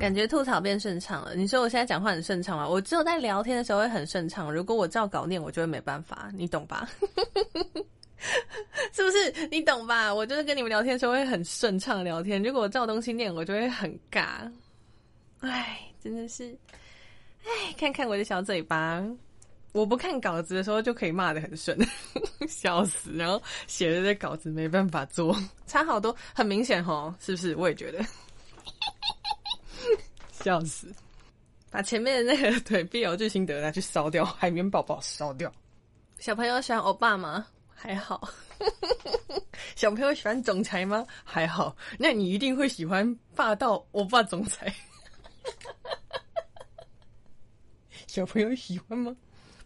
感觉吐槽变顺畅了。你说我现在讲话很顺畅吗？我只有在聊天的时候会很顺畅，如果我照稿念，我就会没办法，你懂吧？是不是？你懂吧？我就是跟你们聊天的时候会很顺畅聊天，如果我照东西念，我就会很尬。唉，真的是，唉，看看我的小嘴巴，我不看稿子的时候就可以骂的很顺，笑死。然后写的这稿子没办法做，差好多，很明显哦，是不是？我也觉得，笑死。把前面的那个 对 BL 剧心得拿去烧掉，海绵宝宝烧掉。小朋友喜欢欧巴吗？还好。小朋友喜欢总裁吗？还好。那你一定会喜欢霸道欧巴总裁。小朋友喜欢吗？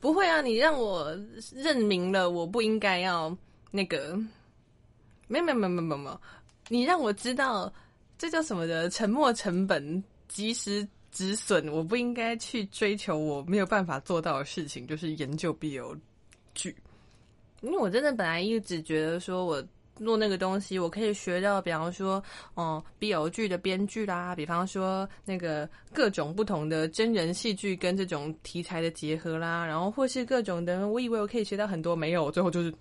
不会啊，你让我认明了，我不应该要那个。没有没有没有没有没有，你让我知道这叫什么的沉没成本，及时止损。我不应该去追求我没有办法做到的事情，就是研究 BL 剧。因为我真的本来一直觉得说我。做那个东西，我可以学到，比方说，哦，B O 剧的编剧啦，比方说那个各种不同的真人戏剧跟这种题材的结合啦，然后或是各种的，我以为我可以学到很多，没有，最后就是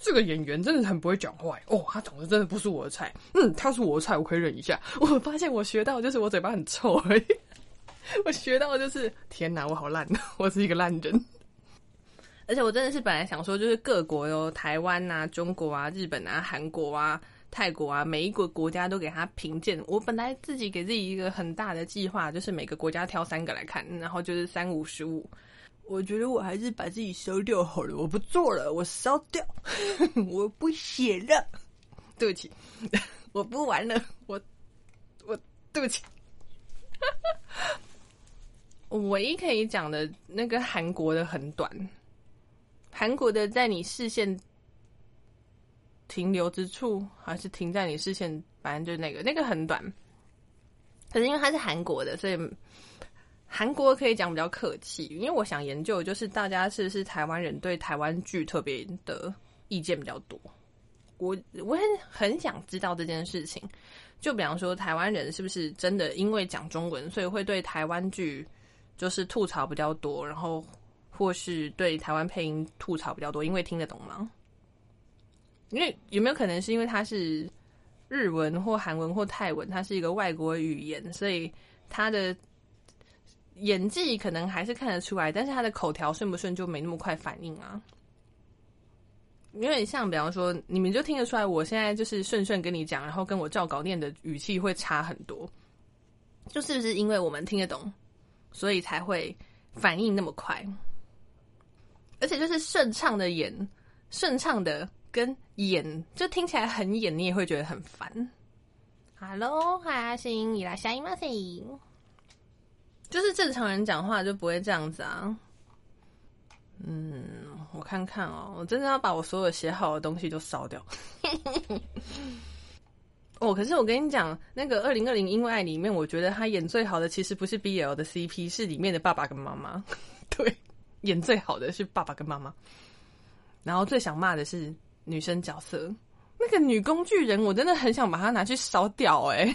这个演员真的很不会讲话，哦，他长得真的不是我的菜，嗯，他是我的菜，我可以忍一下。我发现我学到就是我嘴巴很臭而已，我学到就是天哪，我好烂，我是一个烂人。而且我真的是本来想说，就是各国哟台湾啊、中国啊、日本啊、韩国啊、泰国啊，每一个国家都给他评鉴。我本来自己给自己一个很大的计划，就是每个国家挑三个来看，然后就是三五十五。我觉得我还是把自己烧掉好了，我不做了，我烧掉，我不写了。对不起，我不玩了，我我对不起。我唯一可以讲的那个韩国的很短。韩国的在你视线停留之处，还是停在你视线，反正就是那个那个很短。可是因为它是韩国的，所以韩国可以讲比较客气。因为我想研究，就是大家是不是台湾人对台湾剧特别的意见比较多。我我很很想知道这件事情。就比方说，台湾人是不是真的因为讲中文，所以会对台湾剧就是吐槽比较多，然后。或是对台湾配音吐槽比较多，因为听得懂吗？因为有没有可能是因为它是日文或韩文或泰文，它是一个外国语言，所以它的演技可能还是看得出来，但是他的口条顺不顺就没那么快反应啊。因为像比方说，你们就听得出来，我现在就是顺顺跟你讲，然后跟我照稿念的语气会差很多，就是不是因为我们听得懂，所以才会反应那么快？而且就是顺畅的演，顺畅的跟演，就听起来很演，你也会觉得很烦。Hello，阿星，你来下一吗？就是正常人讲话就不会这样子啊。嗯，我看看哦，我真的要把我所有写好的东西都烧掉。哦，可是我跟你讲，那个二零二零因为爱里面，我觉得他演最好的其实不是 BL 的 CP，是里面的爸爸跟妈妈。对。演最好的是爸爸跟妈妈，然后最想骂的是女生角色，那个女工具人，我真的很想把它拿去烧掉哎！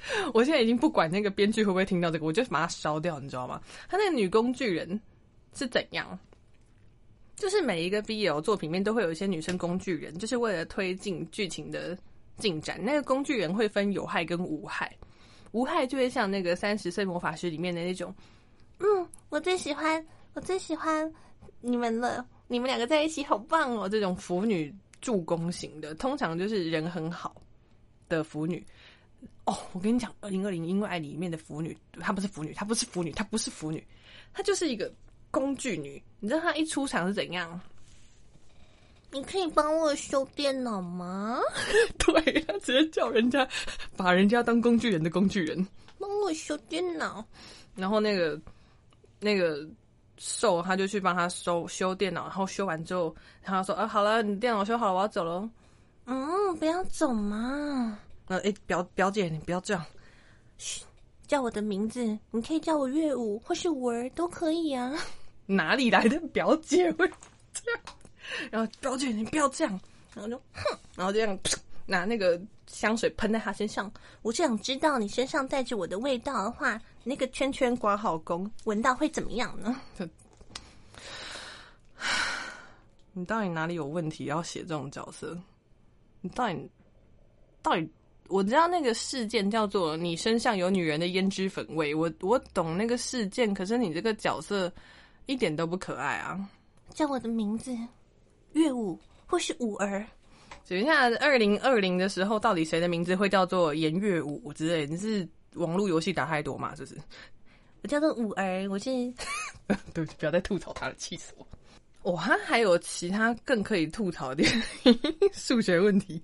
我现在已经不管那个编剧会不会听到这个，我就把它烧掉，你知道吗？他那个女工具人是怎样？就是每一个 BL 作品面都会有一些女生工具人，就是为了推进剧情的进展。那个工具人会分有害跟无害，无害就会像那个三十岁魔法师里面的那种，嗯，我最喜欢。我最喜欢你们了，你们两个在一起好棒哦！这种腐女助攻型的，通常就是人很好的腐女。哦，我跟你讲，二零二零因为爱里面的腐女，她不是腐女，她不是腐女，她不是腐女，她就是一个工具女。你知道她一出场是怎样？你可以帮我修电脑吗？对，她直接叫人家把人家当工具人的工具人，帮我修电脑。然后那个那个。瘦，他就去帮他修修电脑，然后修完之后，他说：“啊，好了，你电脑修好了，我要走了。”嗯，不要走嘛。呃，哎，表表姐，你不要这样。嘘，叫我的名字，你可以叫我月舞或是五儿都可以啊。哪里来的表姐会这样？然后表姐，你不要这样。然后就哼，然后这样拿那个香水喷在他身上。我就想知道，你身上带着我的味道的话，那个圈圈刮好工，闻到会怎么样呢？你到底哪里有问题要写这种角色？你到底到底？我知道那个事件叫做你身上有女人的胭脂粉味，我我懂那个事件，可是你这个角色一点都不可爱啊！叫我的名字乐舞或是舞儿。等一下，二零二零的时候，到底谁的名字会叫做颜月舞之类？你是网络游戏打太多嘛？是不是我叫做舞儿，我是 对，不要再吐槽他了，气死我！哇，还有其他更可以吐槽的 数学问题。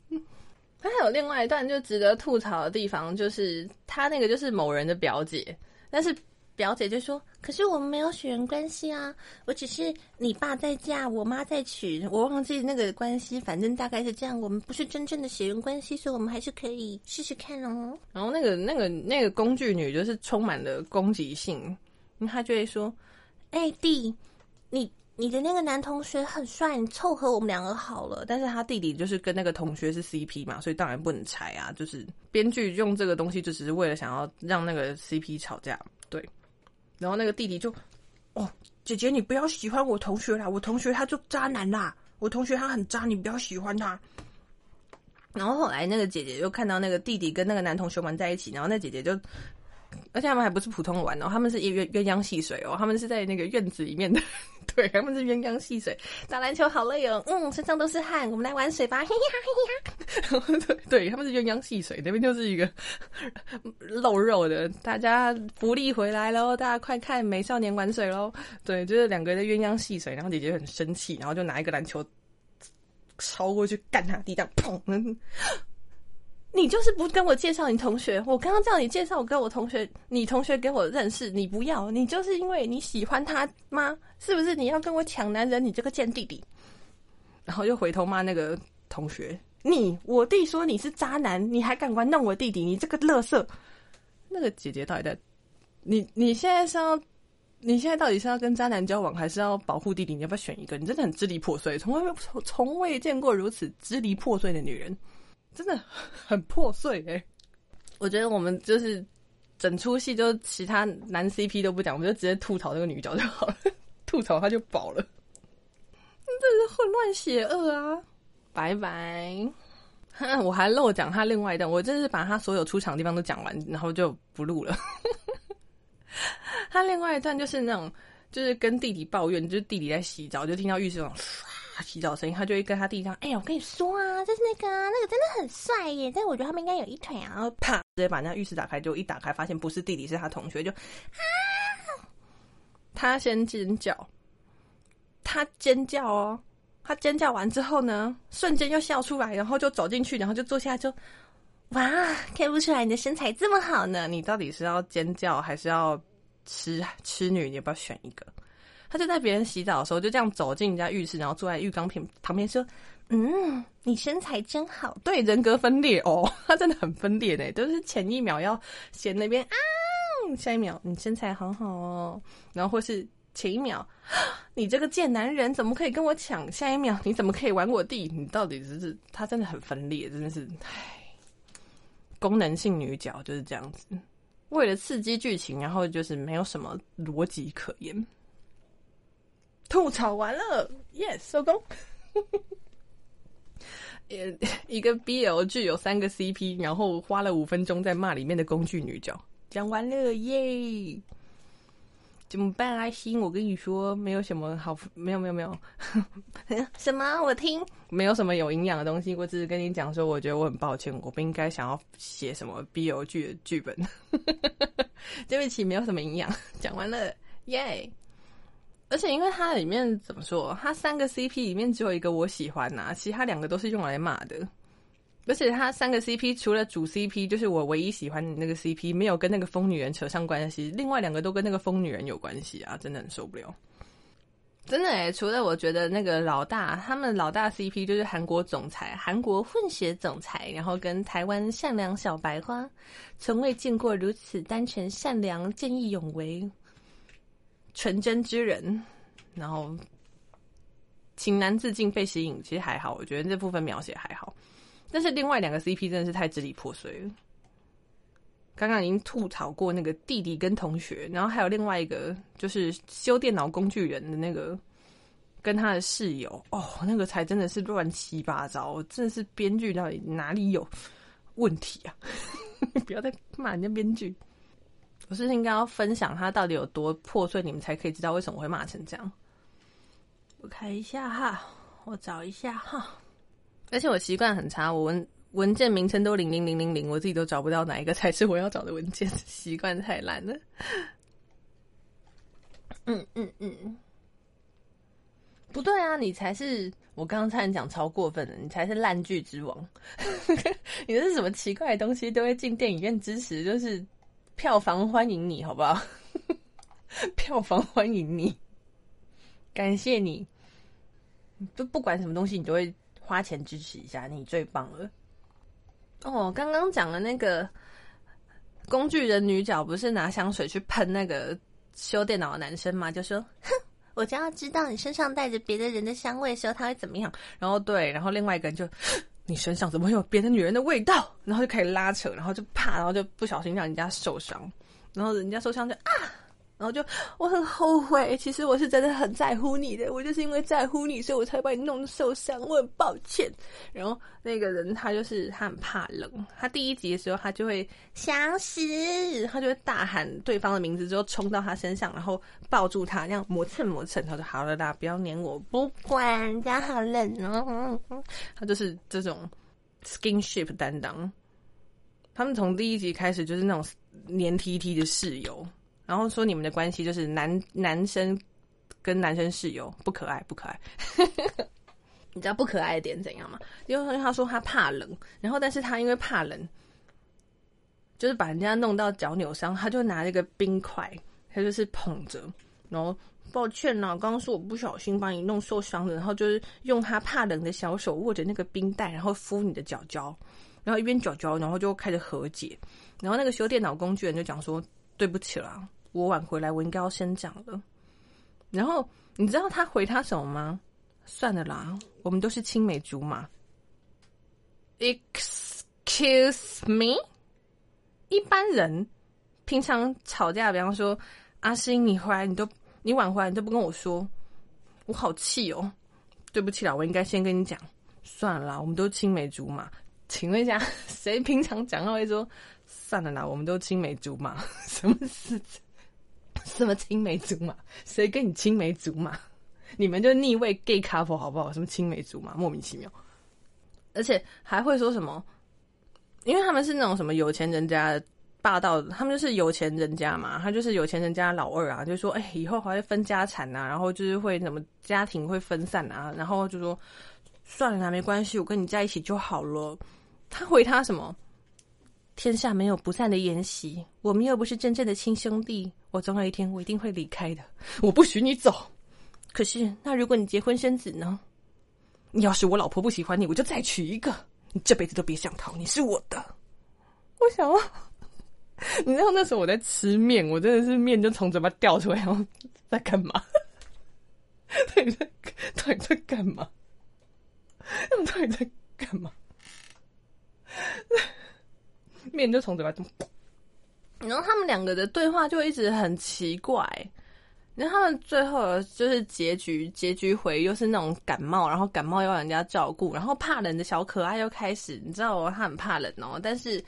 他还有另外一段就值得吐槽的地方，就是他那个就是某人的表姐，但是表姐就说：“可是我们没有血缘关系啊，我只是你爸在嫁，我妈在娶，我忘记那个关系，反正大概是这样，我们不是真正的血缘关系，所以我们还是可以试试看哦。”然后那个那个那个工具女就是充满了攻击性，她就会说：“哎弟，你。”你的那个男同学很帅，你凑合我们两个好了。但是他弟弟就是跟那个同学是 CP 嘛，所以当然不能拆啊。就是编剧用这个东西，就只是为了想要让那个 CP 吵架。对，然后那个弟弟就，哦，姐姐你不要喜欢我同学啦，我同学他就渣男啦，我同学他很渣，你不要喜欢他。然后后来那个姐姐就看到那个弟弟跟那个男同学玩在一起，然后那姐姐就。而且他们还不是普通玩哦，他们是鸳鸳鸯戏水哦，他们是在那个院子里面的，对，他们是鸳鸯戏水，打篮球好累哦，嗯，身上都是汗，我们来玩水吧，嘿呀嘿呀，对，对，他们是鸳鸯戏水，那边就是一个 露肉的，大家福利回来喽，大家快看美少年玩水喽，对，就是两个人鸳鸯戏水，然后姐姐很生气，然后就拿一个篮球超过去干他地上，砰。你就是不跟我介绍你同学，我刚刚叫你介绍我跟我同学，你同学给我认识，你不要，你就是因为你喜欢他吗？是不是你要跟我抢男人？你这个贱弟弟！然后又回头骂那个同学，你我弟说你是渣男，你还敢玩弄我弟弟？你这个乐色！那个姐姐到底在？你你现在是要？你现在到底是要跟渣男交往，还是要保护弟弟？你要不要选一个？你真的很支离破碎，从未从从未见过如此支离破碎的女人。真的很破碎哎！我觉得我们就是整出戏，就其他男 CP 都不讲，我们就直接吐槽这个女角就好了，吐槽她就饱了。真是混乱邪恶啊！拜拜！我还漏讲他另外一段，我真是把他所有出场地方都讲完，然后就不录了。他另外一段就是那种，就是跟弟弟抱怨，就是弟弟在洗澡，就听到浴室那种。他洗澡声音，他就会跟他弟弟讲：“哎呀，我跟你说啊，就是那个那个真的很帅耶！但是我觉得他们应该有一腿啊。”然后啪，直接把那浴室打开，就一打开发现不是弟弟，是他同学，就啊！他先尖叫，他尖叫哦，他尖叫完之后呢，瞬间又笑出来，然后就走进去，然后就坐下，就哇，看不出来你的身材这么好呢！你到底是要尖叫还是要吃吃女？你要不要选一个？他就在别人洗澡的时候，就这样走进人家浴室，然后坐在浴缸旁旁边说：“嗯，你身材真好。”对，人格分裂哦，他真的很分裂呢。都是前一秒要嫌那边啊，下一秒你身材很好哦，然后或是前一秒你这个贱男人怎么可以跟我抢？下一秒你怎么可以玩我弟？你到底是他真的很分裂，真的是唉，功能性女角就是这样子，为了刺激剧情，然后就是没有什么逻辑可言。吐槽完了，yes，收工。呃，一个 BL 剧有三个 CP，然后花了五分钟在骂里面的工具女角，讲完了耶。怎么办啊，心？我跟你说，没有什么好，没有没有没有，什么？我听，没有什么有营养的东西。我只是跟你讲说，我觉得我很抱歉，我不应该想要写什么 BL 剧的剧本。对不起，没有什么营养。讲完了，耶。而且因为它里面怎么说，它三个 CP 里面只有一个我喜欢呐，其他两个都是用来骂的。而且它三个 CP 除了主 CP，就是我唯一喜欢的那个 CP，没有跟那个疯女人扯上关系。另外两个都跟那个疯女人有关系啊，真的很受不了。真的诶，除了我觉得那个老大，他们老大 CP 就是韩国总裁，韩国混血总裁，然后跟台湾善良小白花，从未见过如此单纯、善良、见义勇为。纯真之人，然后情难自禁被吸引，其实还好，我觉得这部分描写还好。但是另外两个 CP 真的是太支离破碎了。刚刚已经吐槽过那个弟弟跟同学，然后还有另外一个就是修电脑工具人的那个跟他的室友哦，那个才真的是乱七八糟，真的是编剧到底哪里有问题啊？不要再骂人家编剧。我是应该要分享他到底有多破碎，你们才可以知道为什么会骂成这样。我看一下哈，我找一下哈，而且我习惯很差，我文文件名称都零零零零零，我自己都找不到哪一个才是我要找的文件，习惯太烂了。嗯嗯嗯，不对啊，你才是我刚刚差点讲超过分的，你才是烂剧之王。你这是什么奇怪的东西都会进电影院支持，就是。票房欢迎你，好不好？票房欢迎你，感谢你。就不管什么东西，你都会花钱支持一下，你最棒了。哦，刚刚讲的那个工具人女角，不是拿香水去喷那个修电脑的男生吗？就说：“哼，我就要知道你身上带着别的人的香味的时候，他会怎么样。”然后对，然后另外一个人就。你身上怎么会有别的女人的味道？然后就开始拉扯，然后就怕，然后就不小心让人家受伤，然后人家受伤就啊。然后就我很后悔，其实我是真的很在乎你的，我就是因为在乎你，所以我才把你弄受伤，我很抱歉。然后那个人他就是他很怕冷，他第一集的时候他就会想死，他就会大喊对方的名字之后冲到他身上，然后抱住他，这样磨蹭磨蹭。他说好了啦，不要黏我，不管人家好冷哦。他就是这种 skinship 担当，他们从第一集开始就是那种黏 T T 的室友。然后说你们的关系就是男男生跟男生室友不可爱不可爱，你知道不可爱的点怎样吗？因为他说他怕冷，然后但是他因为怕冷，就是把人家弄到脚扭伤，他就拿那个冰块，他就是捧着，然后抱歉呐，刚刚是我不小心把你弄受伤了，然后就是用他怕冷的小手握着那个冰袋，然后敷你的脚脚，然后一边脚脚，然后就开始和解，然后那个修电脑工具人就讲说。对不起啦，我晚回来，我应该要先讲了。然后你知道他回他什么吗？算了啦，我们都是青梅竹马。Excuse me，一般人平常吵架，比方说阿星，你回来你都你晚回来你都不跟我说，我好气哦。对不起啦，我应该先跟你讲。算了啦，我们都青梅竹马。请问一下，谁平常讲话会说？算了啦，我们都青梅竹马，什么事？什么青梅竹马？谁跟你青梅竹马？你们就逆位 gay couple 好不好？什么青梅竹马，莫名其妙。而且还会说什么？因为他们是那种什么有钱人家霸道，他们就是有钱人家嘛，他就是有钱人家老二啊，就说哎，以后还会分家产呐，然后就是会什么家庭会分散啊，然后就说算了啦，没关系，我跟你在一起就好了。他回他什么？天下没有不散的筵席，我们又不是真正的亲兄弟。我总有一天我一定会离开的，我不许你走。可是，那如果你结婚生子呢？你要是我老婆不喜欢你，我就再娶一个。你这辈子都别想逃，你是我的。我想，你知道那时候我在吃面，我真的是面就从嘴巴掉出来，然后在干嘛？到底在到底在干嘛？他们到底在干嘛？面就从嘴巴中，然后他们两个的对话就一直很奇怪。然后他们最后就是结局，结局回又是那种感冒，然后感冒要人家照顾，然后怕冷的小可爱又开始，你知道哦，他很怕冷哦，但是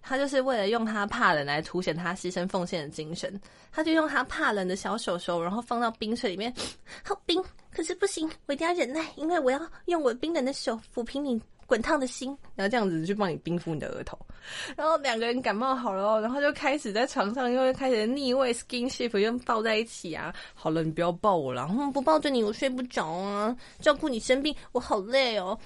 他就是为了用他怕冷来凸显他牺牲奉献的精神，他就用他怕冷的小手手，然后放到冰水里面，好冰，可是不行，我一定要忍耐，因为我要用我冰冷的手抚平你。滚烫的心，然后这样子去帮你冰敷你的额头，然后两个人感冒好了哦，然后就开始在床上又开始逆位 skinship，又抱在一起啊。好了，你不要抱我了，不抱着你我睡不着啊。照顾你生病我好累哦。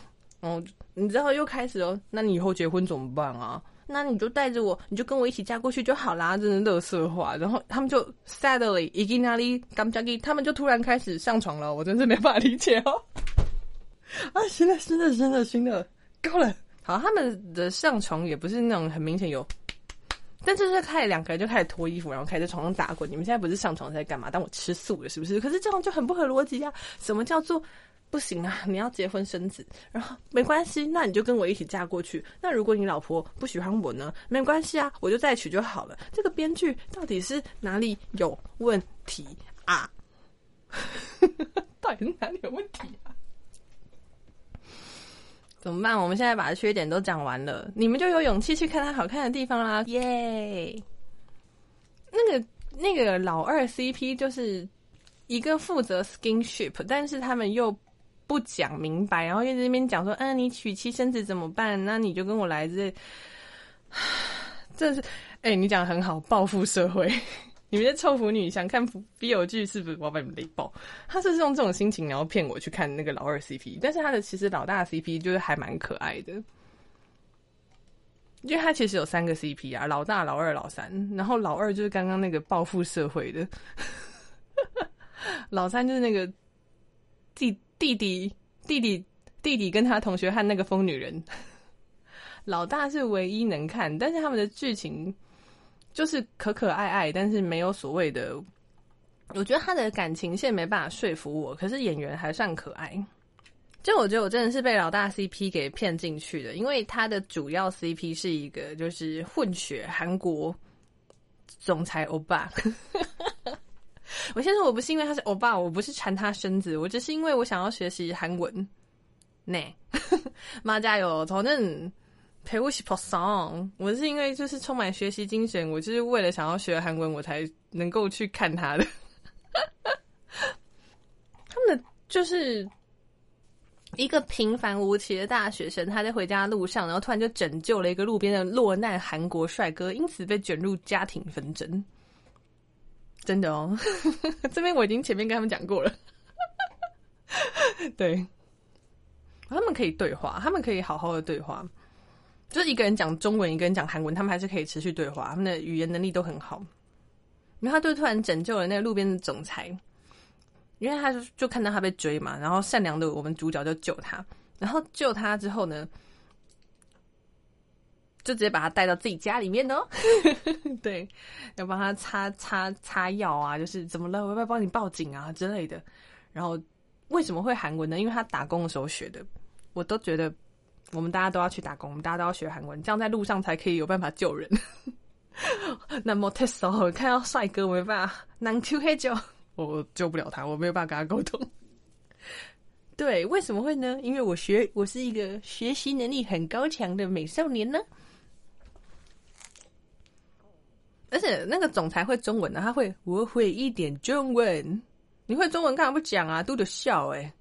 哦，你知道又开始哦，那你以后结婚怎么办啊？那你就带着我，你就跟我一起嫁过去就好啦。真的乐色话，然后他们就 sadly 已经哪里他们就突然开始上床了，我真是没办法理解哦。啊，新的新的新的新的。够了，好，他们的上床也不是那种很明显有，但就是开始两个人就开始脱衣服，然后开始在床上打滚。你们现在不是上床在干嘛？当我吃素了是不是？可是这样就很不合逻辑啊！什么叫做不行啊，你要结婚生子，然后没关系，那你就跟我一起嫁过去。那如果你老婆不喜欢我呢？没关系啊，我就再娶就好了。这个编剧到底是哪里有问题啊？到底是哪里有问题啊？怎么办？我们现在把缺点都讲完了，你们就有勇气去看它好看的地方啦！耶！那个那个老二 CP 就是一个负责 skinship，但是他们又。不讲明白，然后又在那边讲说：“嗯，你娶妻生子怎么办？那你就跟我来这。”这是哎，你讲的很好，报复社会。你们这臭腐女想看比友剧，是不是我要把你们雷爆？他是用这种心情，然后骗我去看那个老二 CP，但是他的其实老大 CP 就是还蛮可爱的，因为他其实有三个 CP 啊，老大、老二、老三，然后老二就是刚刚那个报复社会的，老三就是那个弟。弟弟，弟弟，弟弟跟他同学和那个疯女人，老大是唯一能看，但是他们的剧情就是可可爱爱，但是没有所谓的。我觉得他的感情线没办法说服我，可是演员还算可爱。就我觉得我真的是被老大 CP 给骗进去的，因为他的主要 CP 是一个就是混血韩国总裁欧巴。我先说，我不是因为他是欧巴，我不是馋他身子，我只是因为我想要学习韩文。呢，妈加油！反正陪我一起跑上。我是因为就是充满学习精神，我就是为了想要学韩文，我才能够去看他的。他们的就是一个平凡无奇的大学生，他在回家路上，然后突然就拯救了一个路边的落难韩国帅哥，因此被卷入家庭纷争。真的哦，这边我已经前面跟他们讲过了。对，他们可以对话，他们可以好好的对话。就是一个人讲中文，一个人讲韩文，他们还是可以持续对话，他们的语言能力都很好。然后他就突然拯救了那个路边的总裁，因为他就就看到他被追嘛，然后善良的我们主角就救他，然后救他之后呢？就直接把他带到自己家里面哦，对，要帮他擦擦擦药啊，就是怎么了，我要不要帮你报警啊之类的。然后为什么会韩文呢？因为他打工的时候学的。我都觉得我们大家都要去打工，我们大家都要学韩文，这样在路上才可以有办法救人。那么特时候看到帅哥，我没办法，难 Q 黑酒，我救不了他，我没有办法跟他沟通。对，为什么会呢？因为我学，我是一个学习能力很高强的美少年呢。而且那个总裁会中文的，他会我会一点中文。你会中文干嘛不讲啊？都得笑哎！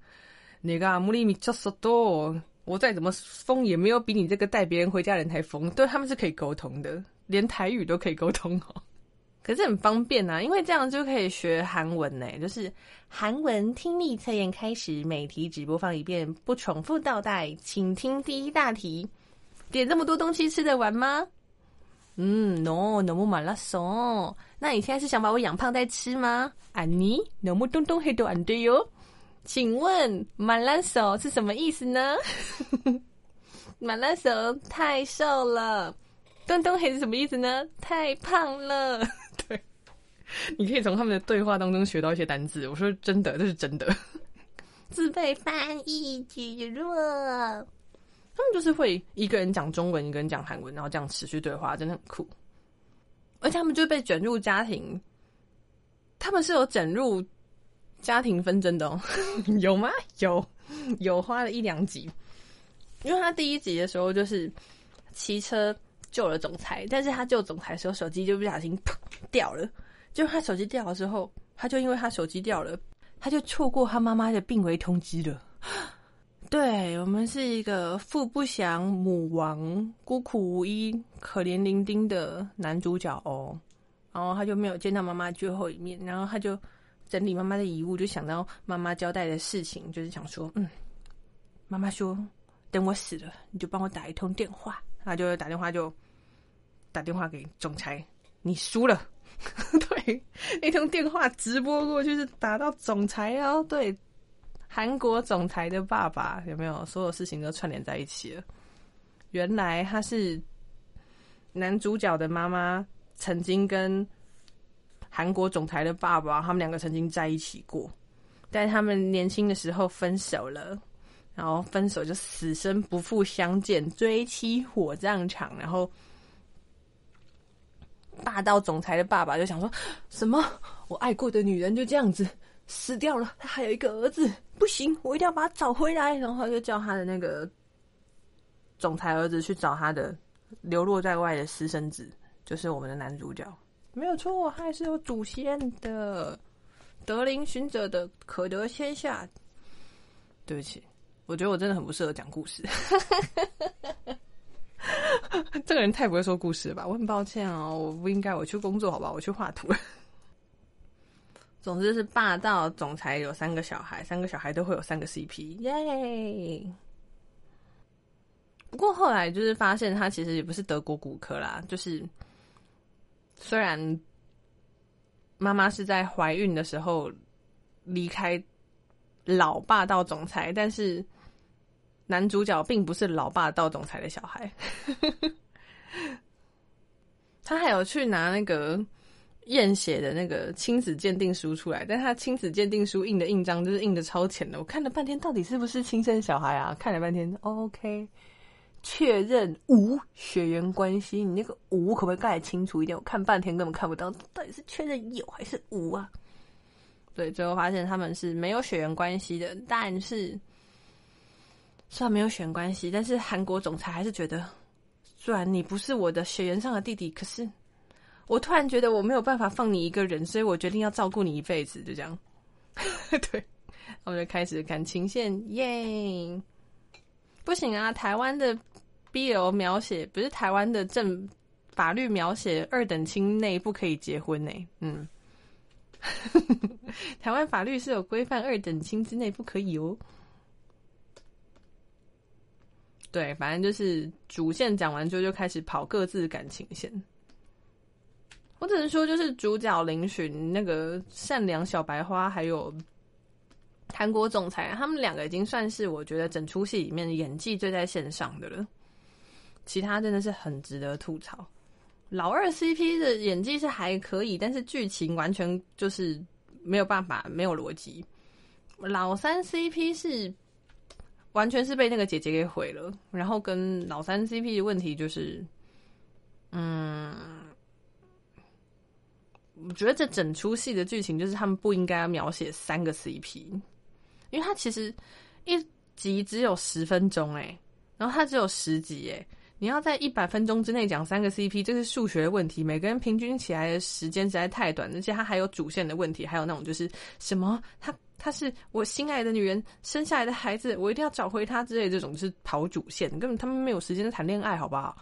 那个阿姆里米超索多，我再怎么疯也没有比你这个带别人回家人还疯。对他们是可以沟通的，连台语都可以沟通哦。可是很方便呐，因为这样就可以学韩文呢。就是韩文听力测验开始，每题只播放一遍，不重复倒带，请听第一大题。点这么多东西吃得完吗？嗯，no， 너무만라 송。 那你现在是想把我养胖再吃吗？아니너무동동해도안돼 요。 请问“马拉手”是什么意思呢？马拉手太瘦了，东东黑是什么意思呢？太胖了。对，你可以从他们的对话当中学到一些单字。我说真的，这是真的。自备翻译机弱，他们就是会一个人讲中文，一个人讲韩文，然后这样持续对话，真的很酷。而且他们就被卷入家庭，他们是有卷入家庭纷争的，哦，有吗？有，有花了一两集。因为他第一集的时候就是骑车救了总裁，但是他救总裁的时候手机就不小心掉了，就他手机掉了之后，他就因为他手机掉了，他就错过他妈妈的病危通知了。对我们是一个父不祥、母亡、孤苦无依、可怜伶仃的男主角哦，然后他就没有见到妈妈最后一面，然后他就整理妈妈的遗物，就想到妈妈交代的事情，就是想说，嗯，妈妈说等我死了，你就帮我打一通电话，他就打电话就打电话给总裁，你输了，对，那通电话直播过去是打到总裁哦，对。韩国总裁的爸爸有没有？所有事情都串联在一起了。原来他是男主角的妈妈，曾经跟韩国总裁的爸爸，他们两个曾经在一起过。但他们年轻的时候分手了，然后分手就死生不复相见，追妻火葬场，然后霸道总裁的爸爸就想说什么？我爱过的女人就这样子死掉了，他还有一个儿子，不行，我一定要把他找回来。然后就叫他的那个总裁儿子去找他的流落在外的私生子，就是我们的男主角。没有错，他还是有祖先的。德林寻者的可得天下。对不起，我觉得我真的很不适合讲故事。这个人太不会说故事了吧？我很抱歉哦，我不应该，我去工作好吧？我去画图。总之是霸道总裁有三个小孩，三个小孩都会有三个 CP，耶！不过后来就是发现他其实也不是德国骨科啦，就是虽然。妈妈是在怀孕的时候离开老霸道总裁，但是男主角并不是老霸道总裁的小孩。他还有去拿那个验血的那个亲子鉴定书出来，但他亲子鉴定书印的印章就是印的超浅的，我看了半天，到底是不是亲生小孩啊？看了半天，OK。确认无血缘关系，你那个无可不可以盖清楚一点？我看半天根本看不到，到底是确认有还是无啊？对，最后发现他们是没有血缘关系的。但是虽然没有血缘关系，但是韩国总裁还是觉得，虽然你不是我的血缘上的弟弟，可是我突然觉得我没有办法放你一个人，所以我决定要照顾你一辈子。就这样，对，我们就开始感情线，耶！不行啊，台湾的。BL 描写不是台湾的正法律描写二等亲内不可以结婚呢？嗯，台湾法律是有规范二等亲之内不可以哦。对，反正就是主线讲完之后就开始跑各自感情线。我只能说，就是主角林寻那个善良小白花，还有韩国总裁，他们两个已经算是我觉得整出戏里面演技最在线上的了。其他真的是很值得吐槽。老二 CP 的演技是还可以，但是剧情完全就是没有办法，没有逻辑。老三 CP 是完全是被那个姐姐给毁了。然后跟老三 CP 的问题就是，嗯，我觉得这整出戏的剧情就是他们不应该描写三个 CP，因为他其实一集只有十分钟哎，然后他只有十集哎。你要在一百分钟之内讲三个 CP，这是数学问题。每个人平均起来的时间实在太短，而且他还有主线的问题，还有那种就是什么，他他是我心爱的女人生下来的孩子，我一定要找回他之类这种，就是跑主线，根本他们没有时间谈恋爱，好不好？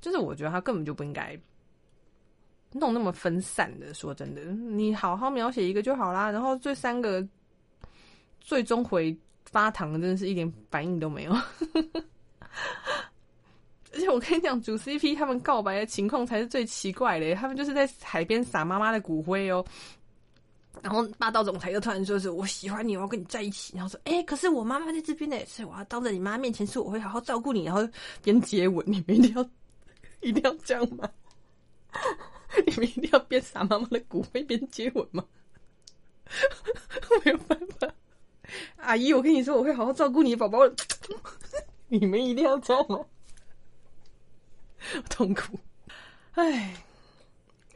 就是我觉得他根本就不应该弄那么分散的。说真的，你好好描写一个就好啦。然后这三个最终回发糖，真的是一点反应都没有。而且我跟你讲，主 CP 他们告白的情况才是最奇怪的。他们就是在海边撒妈妈的骨灰哦，然后霸道总裁又突然说是我喜欢你，我要跟你在一起。然后说，哎，可是我妈妈在这边呢，所以我要当着你妈面前说我会好好照顾你。然后边接吻，你们一定要 一定要这样吗？你们一定要边撒妈妈的骨灰边接吻吗？没有办法，阿姨，我跟你说我会好好照顾你宝宝。你们一定要照顾？痛苦，哎，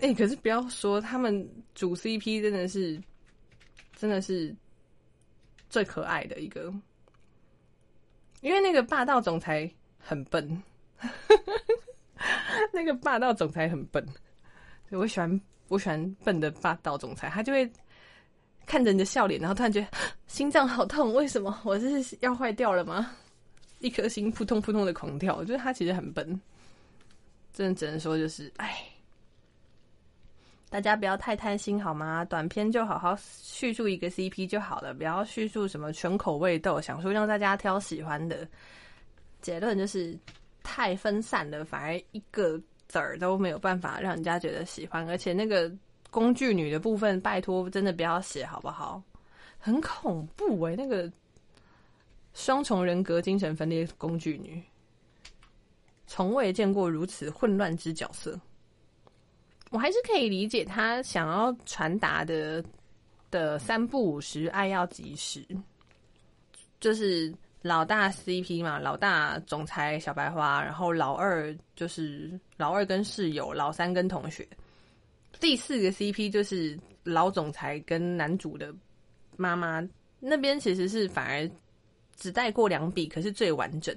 哎，可是不要说他们主 CP 真的是，真的是最可爱的一个，因为那个霸道总裁很笨，那个霸道总裁很笨，我喜欢我喜欢笨的霸道总裁，他就会看着你的笑脸，然后突然觉得 心脏好痛，为什么 我这是要坏掉了吗？一颗心扑通扑通的狂跳，我觉得他其实很笨。真的只能说就是，哎，大家不要太贪心好吗？短片就好好叙述一个 CP 就好了，不要叙述什么全口味豆，想说让大家挑喜欢的。结论就是太分散了，反而一个子儿都没有办法让人家觉得喜欢。而且那个工具女的部分，拜托真的不要写好不好？很恐怖哎，那个双重人格、精神分裂工具女。从未见过如此混乱之角色，我还是可以理解他想要传达的的三不五时，爱要及时，就是老大 CP 嘛，老大总裁小白花，然后老二就是老二跟室友，老三跟同学，第四个 CP 就是老总裁跟男主的妈妈那边，其实是反而只带过两笔，可是最完整。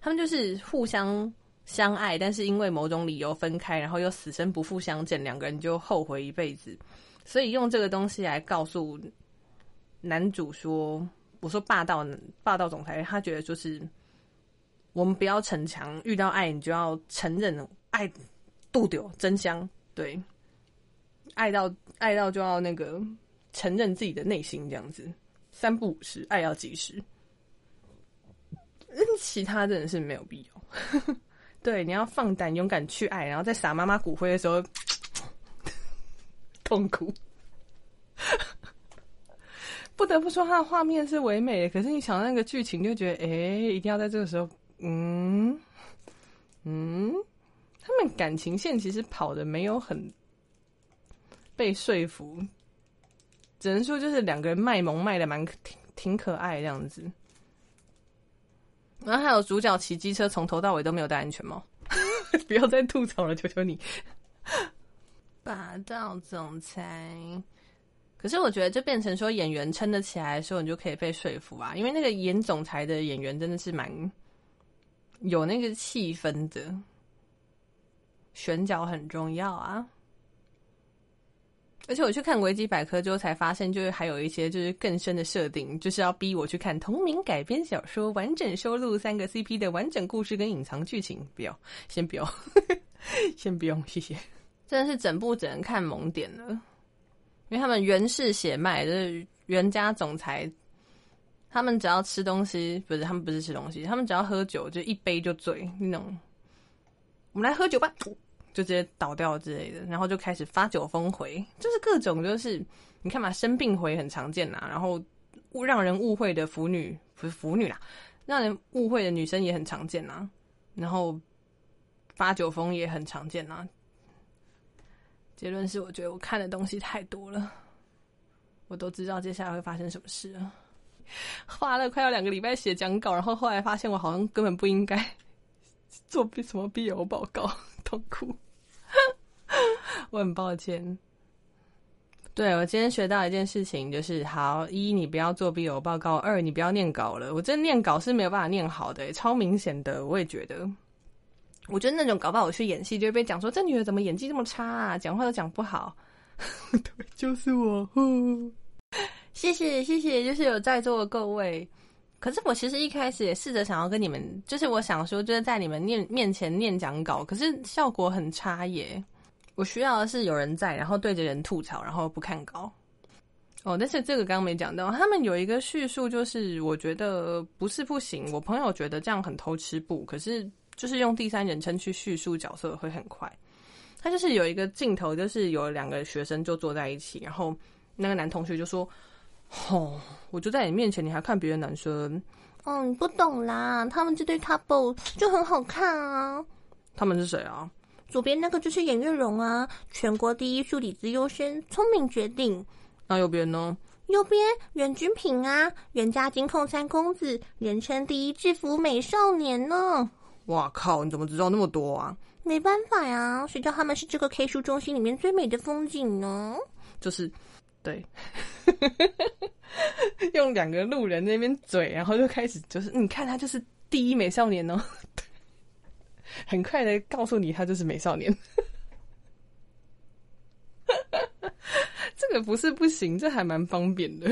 他们就是互相相爱，但是因为某种理由分开，然后又死生不复相见，两个人就后悔一辈子。所以用这个东西来告诉男主说：“我说霸道霸道总裁，他觉得就是我们不要逞强，遇到爱你就要承认爱，度丢真香。对，爱到爱到就要那个承认自己的内心，这样子三不五时，爱要及时。其他真的是没有必要。对，你要放胆勇敢去爱，然后在撒妈妈骨灰的时候。”痛苦，不得不说，他的画面是唯美的。可是你想到那个剧情，就觉得，哎，一定要在这个时候，嗯嗯，他们感情线其实跑的没有很被说服，只能说就是两个人卖萌卖的蛮挺挺可爱这样子。然后还有主角骑机车从头到尾都没有戴安全帽，不要再吐槽了，求求你。霸道总裁，可是我觉得就变成说演员撑得起来的时候，你就可以被说服啊。因为那个演总裁的演员真的是蛮有那个气氛的，选角很重要啊。而且我去看维基百科之后才发现，就是还有一些就是更深的设定，就是要逼我去看同名改编小说，完整收录三个 CP 的完整故事跟隐藏剧情。不要，先不要，先不用，谢谢。真的是整部只能看萌点了，因为他们原氏血脉就是袁家总裁，他们只要吃东西，不是他们不是吃东西，他们只要喝酒就一杯就醉那种。我们来喝酒吧，就直接倒掉之类的，然后就开始发酒疯回，就是各种就是你看嘛，生病回很常见呐，然后误让人误会的腐女不是腐女啦，让人误会的女生也很常见呐，然后发酒疯也很常见呐。结论是，我觉得我看的东西太多了，我都知道接下来会发生什么事了。花了快要两个礼拜写讲稿，然后后来发现我好像根本不应该做什么 BL 报告，痛苦。我很抱歉。对我今天学到一件事情，就是好一，你不要做 BL 报告；二，你不要念稿了。我真念稿是没有办法念好的，超明显的，我也觉得。我觉得那种搞不好我去演戏，就会被讲说这女的怎么演技这么差啊，讲话都讲不好。对，就是我。谢谢谢谢，就是有在座的各位。可是我其实一开始也试着想要跟你们，就是我想说，就是在你们念面前念讲稿，可是效果很差耶。我需要的是有人在，然后对着人吐槽，然后不看稿。哦，但是这个刚刚没讲到，他们有一个叙述，就是我觉得不是不行。我朋友觉得这样很偷吃不，可是。就是用第三人称去叙述角色会很快。他就是有一个镜头，就是有两个学生就坐在一起，然后那个男同学就说：“哦，我就在你面前，你还看别的男生？哦，你不懂啦，他们这对 couple 就很好看啊。他们是谁啊？左边那个就是演月荣啊，全国第一数理资优生，聪明绝顶。那右边呢？右边袁君平啊，袁家金控三公子，人称第一制服美少年呢。”哇靠！你怎么知道那么多啊？没办法呀，谁叫他们是这个 K 书中心里面最美的风景呢？就是，对，用两个路人那边嘴，然后就开始就是，你看他就是第一美少年哦，很快的告诉你他就是美少年。这个不是不行，这还蛮方便的，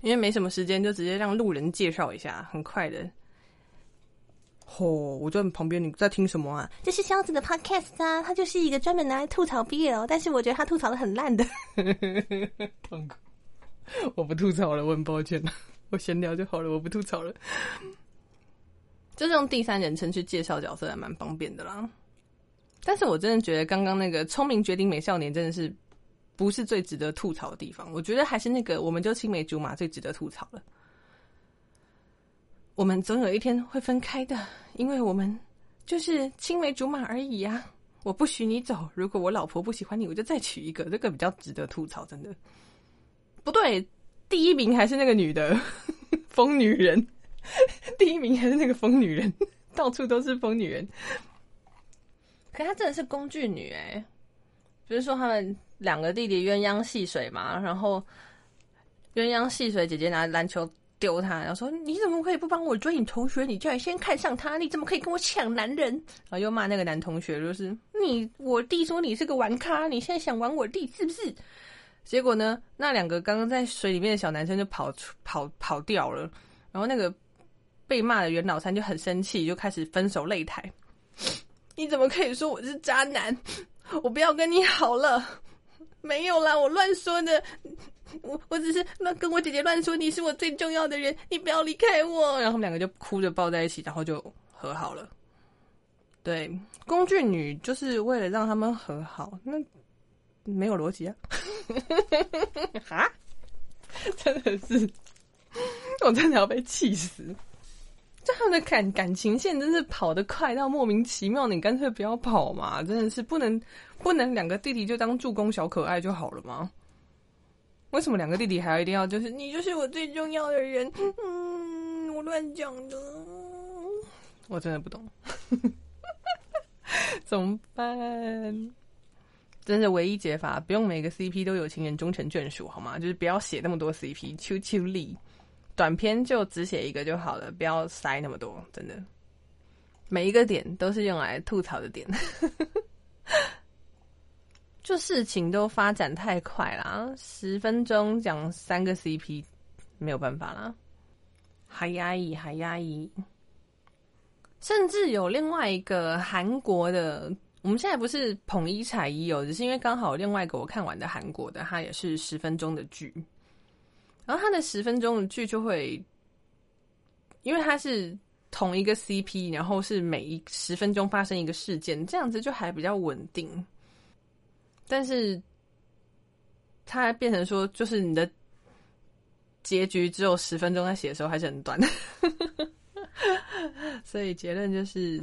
因为没什么时间，就直接让路人介绍一下，很快的。哦，我在旁边，你在听什么啊？这是箱子的 podcast 啊，他就是一个专门拿来吐槽 BL，但是我觉得他吐槽的很烂的。痛苦，我不吐槽了，我很抱歉我闲聊就好了，我不吐槽了。就是用第三人称去介绍角色还蛮方便的啦。但是我真的觉得刚刚那个聪明绝顶美少年真的是不是最值得吐槽的地方，我觉得还是那个我们就青梅竹马最值得吐槽了。我们总有一天会分开的，因为我们就是青梅竹马而已呀。我不许你走。如果我老婆不喜欢你，我就再娶一个。这个比较值得吐槽，真的。不对，第一名还是那个女的 疯女人，第一名还是那个疯女人，到处都是疯女人。可她真的是工具女哎，比如说他们两个弟弟鸳鸯戏水嘛，然后鸳鸯戏水，姐姐拿篮球。丢他，然后说：“你怎么可以不帮我追你同学？你居然先看上他，你怎么可以跟我抢男人？”然后又骂那个男同学，就是你我弟说你是个玩咖，你现在想玩我弟是不是？结果呢，那两个刚刚在水里面的小男生就跑出跑跑掉了，然后那个被骂的袁老三就很生气，就开始分手擂台。你怎么可以说我是渣男？我不要跟你好了。没有啦，我乱说的。我我只是乱跟我姐姐乱说，你是我最重要的人，你不要离开我。然后他们两个就哭着抱在一起，然后就和好了。对，工具女就是为了让他们和好，那没有逻辑啊！啊，真的是，我真的要被气死。这样的感感情线真是跑得快到莫名其妙，你干脆不要跑嘛！真的是不能不能两个弟弟就当助攻小可爱就好了吗？为什么两个弟弟还要一定要就是你就是我最重要的人？嗯，我乱讲的，我真的不懂，怎么办？真是唯一解法，不用每个 CP 都有情人终成眷属，好吗？就是不要写那么多 CP，求求你。短片就只写一个就好了，不要塞那么多，真的。每一个点都是用来吐槽的点，就事情都发展太快啦，十分钟讲三个 CP 没有办法啦，还压抑，还压抑。甚至有另外一个韩国的，我们现在不是捧一踩一哦，只是因为刚好另外一个我看完的韩国的，它也是十分钟的剧。然后他的十分钟的剧就会，因为他是同一个 CP，然后是每一十分钟发生一个事件，这样子就还比较稳定。但是，他变成说，就是你的结局只有十分钟在写的时候还是很短。所以结论就是，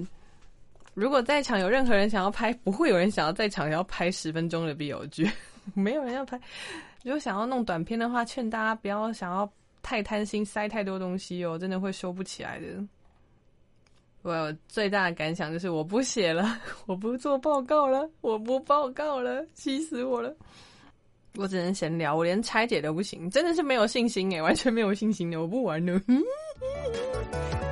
如果在场有任何人想要拍，不会有人想要在场要拍十分钟的 BL 剧，没有人要拍。如果想要弄短片的话，劝大家不要想要太贪心，塞太多东西哦，真的会收不起来的。我最大的感想就是，我不写了，我不做报告了，我不报告了，气死我了！我只能闲聊，我连拆解都不行，真的是没有信心哎，完全没有信心的，我不玩了。